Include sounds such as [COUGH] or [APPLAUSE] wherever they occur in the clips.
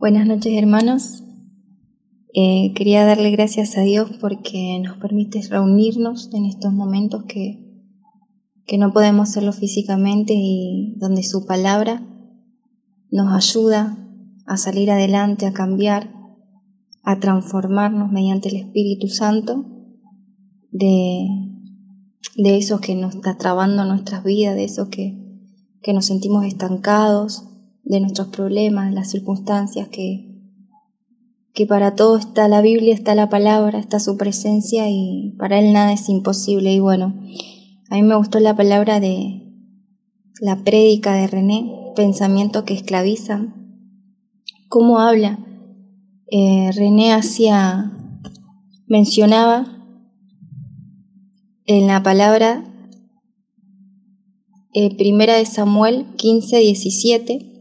Buenas noches hermanos. Eh, quería darle gracias a Dios porque nos permite reunirnos en estos momentos que, que no podemos hacerlo físicamente y donde su palabra nos ayuda a salir adelante, a cambiar, a transformarnos mediante el Espíritu Santo de, de eso que nos está trabando nuestras vidas, de eso que, que nos sentimos estancados, de nuestros problemas, las circunstancias, que, que para todo está la Biblia, está la palabra, está su presencia y para Él nada es imposible. Y bueno, a mí me gustó la palabra de la prédica de René, pensamiento que esclaviza. ¿Cómo habla? Eh, René hacía, mencionaba en la palabra eh, primera de Samuel 15, 17,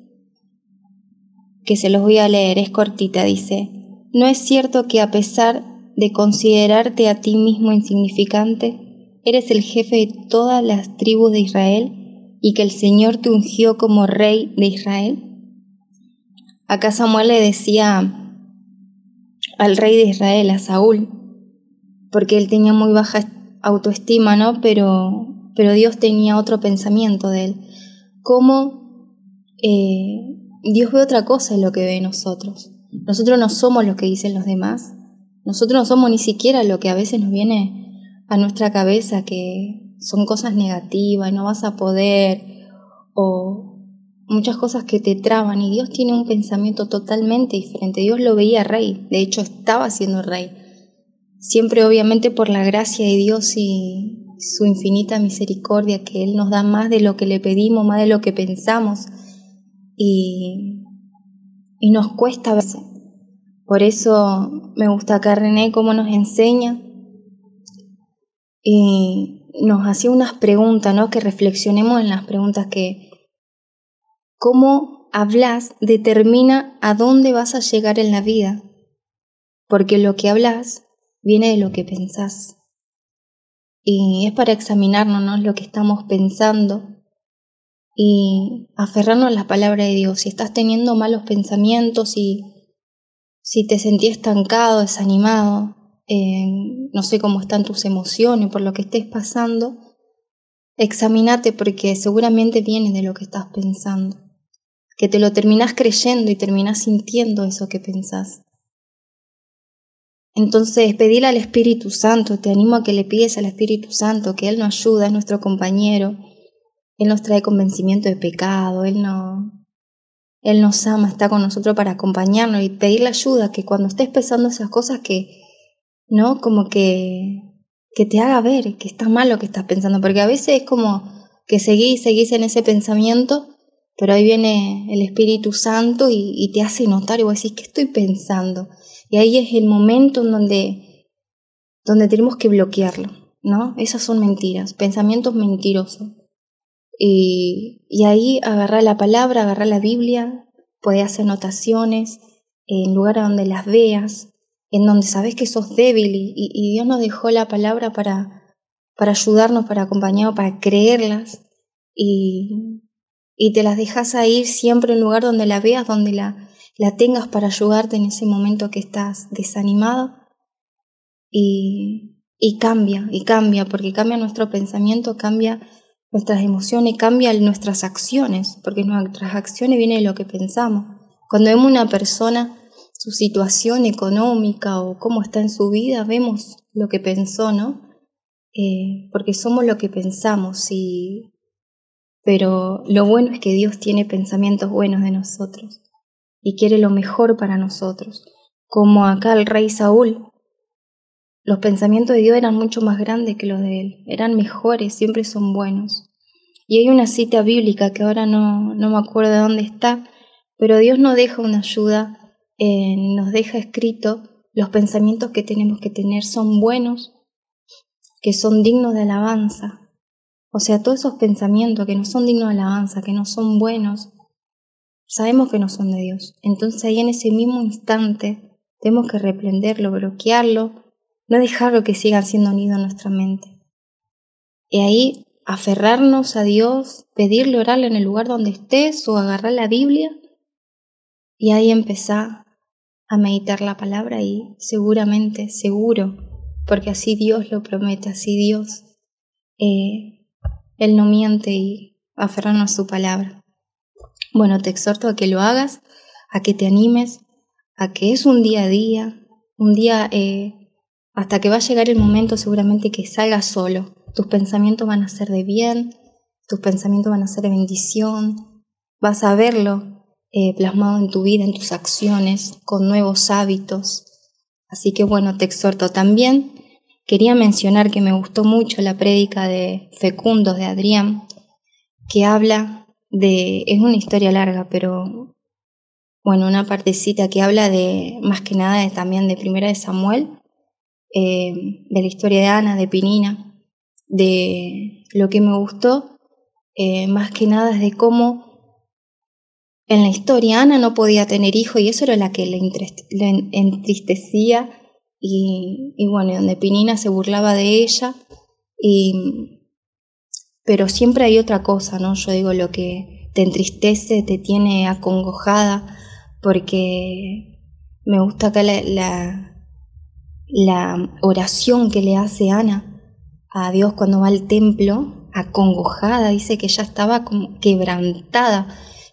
que se los voy a leer, es cortita, dice, ¿no es cierto que a pesar de considerarte a ti mismo insignificante, eres el jefe de todas las tribus de Israel y que el Señor te ungió como rey de Israel? Acá Samuel le decía al rey de Israel, a Saúl, porque él tenía muy baja autoestima, ¿no? Pero, pero Dios tenía otro pensamiento de él. ¿Cómo eh, Dios ve otra cosa en lo que ve nosotros. Nosotros no somos lo que dicen los demás. Nosotros no somos ni siquiera lo que a veces nos viene a nuestra cabeza, que son cosas negativas, no vas a poder, o muchas cosas que te traban. Y Dios tiene un pensamiento totalmente diferente. Dios lo veía rey, de hecho estaba siendo rey. Siempre obviamente por la gracia de Dios y su infinita misericordia, que Él nos da más de lo que le pedimos, más de lo que pensamos y, y nos cuesta veces. Por eso me gusta acá René cómo nos enseña y nos hacía unas preguntas, ¿no? Que reflexionemos en las preguntas que cómo hablas determina a dónde vas a llegar en la vida, porque lo que hablas viene de lo que pensás. Y es para examinarnos ¿no? lo que estamos pensando y aferrarnos a la palabra de Dios. Si estás teniendo malos pensamientos y si te sentís estancado, desanimado, eh, no sé cómo están tus emociones por lo que estés pasando, examínate porque seguramente viene de lo que estás pensando, que te lo terminás creyendo y terminás sintiendo eso que pensás. Entonces, pedirle al Espíritu Santo, te animo a que le pides al Espíritu Santo, que Él nos ayuda, es nuestro compañero, él nos trae convencimiento de pecado, Él, no, Él nos ama, está con nosotros para acompañarnos y pedirle ayuda, que cuando estés pensando esas cosas que, ¿no? Como que, que te haga ver que está mal lo que estás pensando, porque a veces es como que seguís, seguís en ese pensamiento, pero ahí viene el Espíritu Santo y, te hace notar y vos decís, ¿qué estoy pensando? Y ahí es el momento en donde, donde tenemos que bloquearlo, ¿no? Esas son mentiras, pensamientos mentirosos. Y, ahí agarrar la palabra, agarrar la Biblia, puedes hacer anotaciones en lugares donde las veas, en donde sabes que sos débil y, Dios nos dejó la palabra para, para ayudarnos, para acompañarnos, para creerlas y, y te las dejas a ir siempre en lugar donde la veas, donde la, la tengas para ayudarte en ese momento que estás desanimado. Y, y cambia, y cambia, porque cambia nuestro pensamiento, cambia nuestras emociones, cambian nuestras acciones, porque nuestras acciones vienen de lo que pensamos. Cuando vemos una persona, su situación económica o cómo está en su vida, vemos lo que pensó, ¿no? Eh, porque somos lo que pensamos, y... pero lo bueno es que Dios tiene pensamientos buenos de nosotros y quiere lo mejor para nosotros, como acá el rey Saúl los pensamientos de Dios eran mucho más grandes que los de Él, eran mejores, siempre son buenos. Y hay una cita bíblica que ahora no, no me acuerdo de dónde está, pero Dios nos deja una ayuda, eh, nos deja escrito los pensamientos que tenemos que tener son buenos, que son dignos de alabanza. O sea, todos esos pensamientos que no son dignos de alabanza, que no son buenos, sabemos que no son de Dios. Entonces ahí en ese mismo instante tenemos que reprenderlo, bloquearlo no dejarlo que siga siendo nido en nuestra mente. Y ahí aferrarnos a Dios, pedirle, orarle en el lugar donde estés o agarrar la Biblia Y ahí empezá a meditar la palabra y seguramente, seguro, porque así Dios lo promete, así Dios, eh, Él no miente y aferrarnos a su palabra. Bueno, te exhorto a que lo hagas, a que te animes, a que es un día a día, un día eh, hasta que va a llegar el momento seguramente que salgas solo. Tus pensamientos van a ser de bien, tus pensamientos van a ser de bendición, vas a verlo eh, plasmado en tu vida, en tus acciones, con nuevos hábitos. Así que bueno, te exhorto también. Quería mencionar que me gustó mucho la prédica de Fecundos de Adrián, que habla de, es una historia larga, pero bueno, una partecita que habla de, más que nada, también de Primera de Samuel, eh, de la historia de Ana, de Pinina, de lo que me gustó, eh, más que nada es de cómo en la historia Ana no podía tener hijo y eso era la que le, entristecía y, y, bueno, donde Pinina se burlaba de ella. Y, pero siempre hay otra cosa, ¿no? Yo digo, lo que te entristece, te tiene acongojada, porque me gusta acá la, la, la oración que le hace Ana a Dios cuando va al templo, acongojada, dice que ya estaba como quebrantada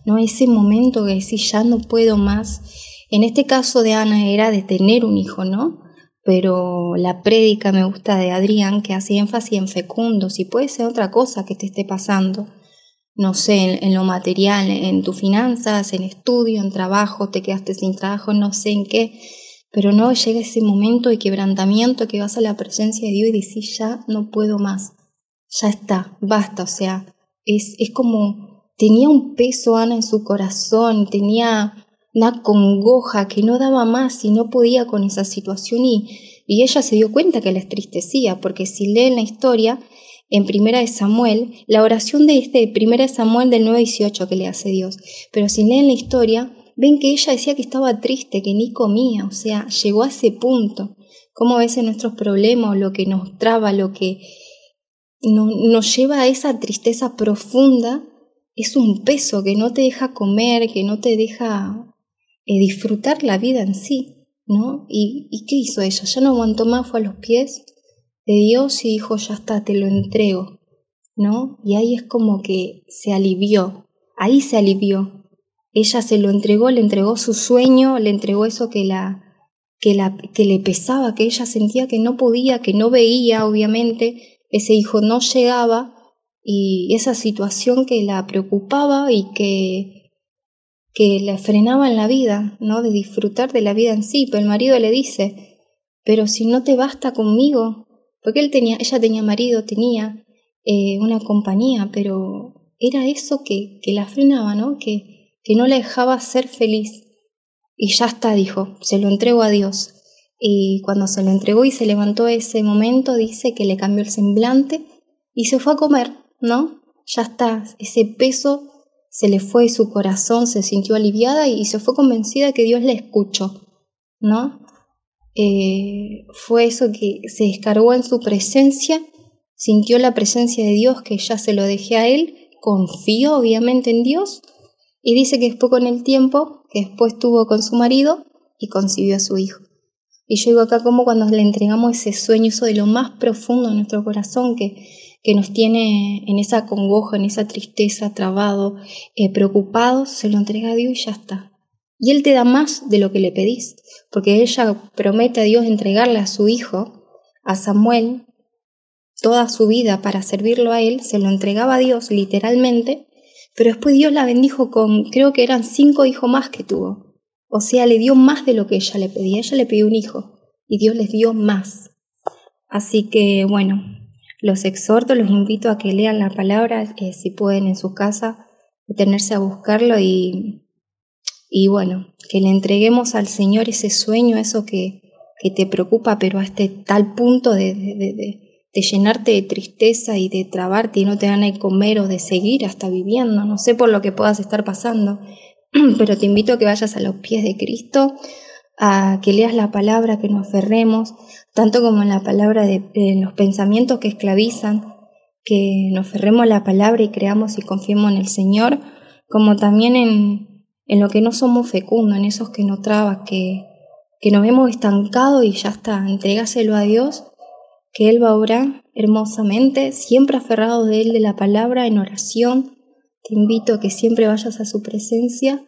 ¿no? Ese momento que decís, ya no puedo más. En este caso de Ana era de tener un hijo, ¿no? Pero la prédica me gusta de Adrián, que hace énfasis en fecundo, si puede ser otra cosa que te esté pasando, no sé, en, lo material, en tus finanzas, en estudio, en trabajo, te quedaste sin trabajo, no sé en qué, pero no llega ese momento de quebrantamiento que vas a la presencia de Dios y decís, ya no puedo más, ya está, basta, o sea, es, es como Tenía un peso Ana en su corazón, tenía una congoja que no daba más y no podía con esa situación y, y ella se dio cuenta que la estristecía, porque si leen la historia, en Primera de Samuel, la oración de este Primera de Samuel del 9.18 que le hace Dios, pero si leen la historia, ven que ella decía que estaba triste, que ni comía, o sea, llegó a ese punto. Como a veces nuestros problemas, lo que nos traba, lo que nos lleva a esa tristeza profunda, es un peso que no te deja comer, que no te deja eh, disfrutar la vida en sí, ¿no? ¿Y, ¿Y qué hizo ella? Ya no aguantó más, fue a los pies de Dios y dijo, ya está, te lo entrego, ¿no? Y ahí es como que se alivió, ahí se alivió. Ella se lo entregó, le entregó su sueño, le entregó eso que la, que, la, que le pesaba, que ella sentía que no podía, que no veía, obviamente, ese hijo no llegaba, y esa situación que la preocupaba y que, que la frenaba en la vida, ¿no? De disfrutar de la vida en sí. Pero el marido le dice, pero si no te basta conmigo, porque él tenía, ella tenía marido, tenía eh, una compañía, pero era eso que, que la frenaba, ¿no? Que, que no la dejaba ser feliz. Y ya está, dijo, se lo entrego a Dios. Y cuando se lo entregó y se levantó ese momento, dice que le cambió el semblante y se fue a comer. ¿no? Ya está, ese peso se le fue su corazón, se sintió aliviada y se fue convencida que Dios le escuchó, ¿no? Eh, fue eso que se descargó en su presencia, sintió la presencia de Dios que ya se lo dejé a él, confió obviamente en Dios y dice que después con el tiempo, que después tuvo con su marido y concibió a su hijo. Y yo digo acá como cuando le entregamos ese sueño, eso de lo más profundo de nuestro corazón, que que nos tiene en esa congoja, en esa tristeza, trabado, eh, preocupado, se lo entrega a Dios y ya está. Y Él te da más de lo que le pedís, porque ella promete a Dios entregarle a su hijo, a Samuel, toda su vida para servirlo a Él, se lo entregaba a Dios literalmente, pero después Dios la bendijo con, creo que eran cinco hijos más que tuvo. O sea, le dio más de lo que ella le pedía. Ella le pidió un hijo y Dios les dio más. Así que bueno, los exhorto, los invito a que lean la palabra, eh, si pueden en su casa, detenerse a buscarlo y, y bueno, que le entreguemos al Señor ese sueño, eso que, que te preocupa, pero a este tal punto de, de, llenarte de tristeza y de trabarte y no te dan a comer o de seguir hasta viviendo. No sé por lo que puedas estar pasando, [CLEARS THROAT] pero te invito a que vayas a los pies de Cristo, a que leas la palabra, que nos aferremos, tanto como en la palabra de los pensamientos que esclavizan, que nos aferremos a la palabra y creamos y confiemos en el Señor, como también en, en lo que no somos fecundos, en esos que no trabas, que, que nos hemos estancado y ya está, entregáselo a Dios, que Él va a obrar hermosamente, siempre aferrado de Él, de la palabra, en oración. Te invito a que siempre vayas a su presencia.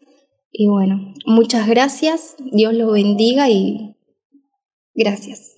Y bueno, muchas gracias, Dios lo bendiga y gracias.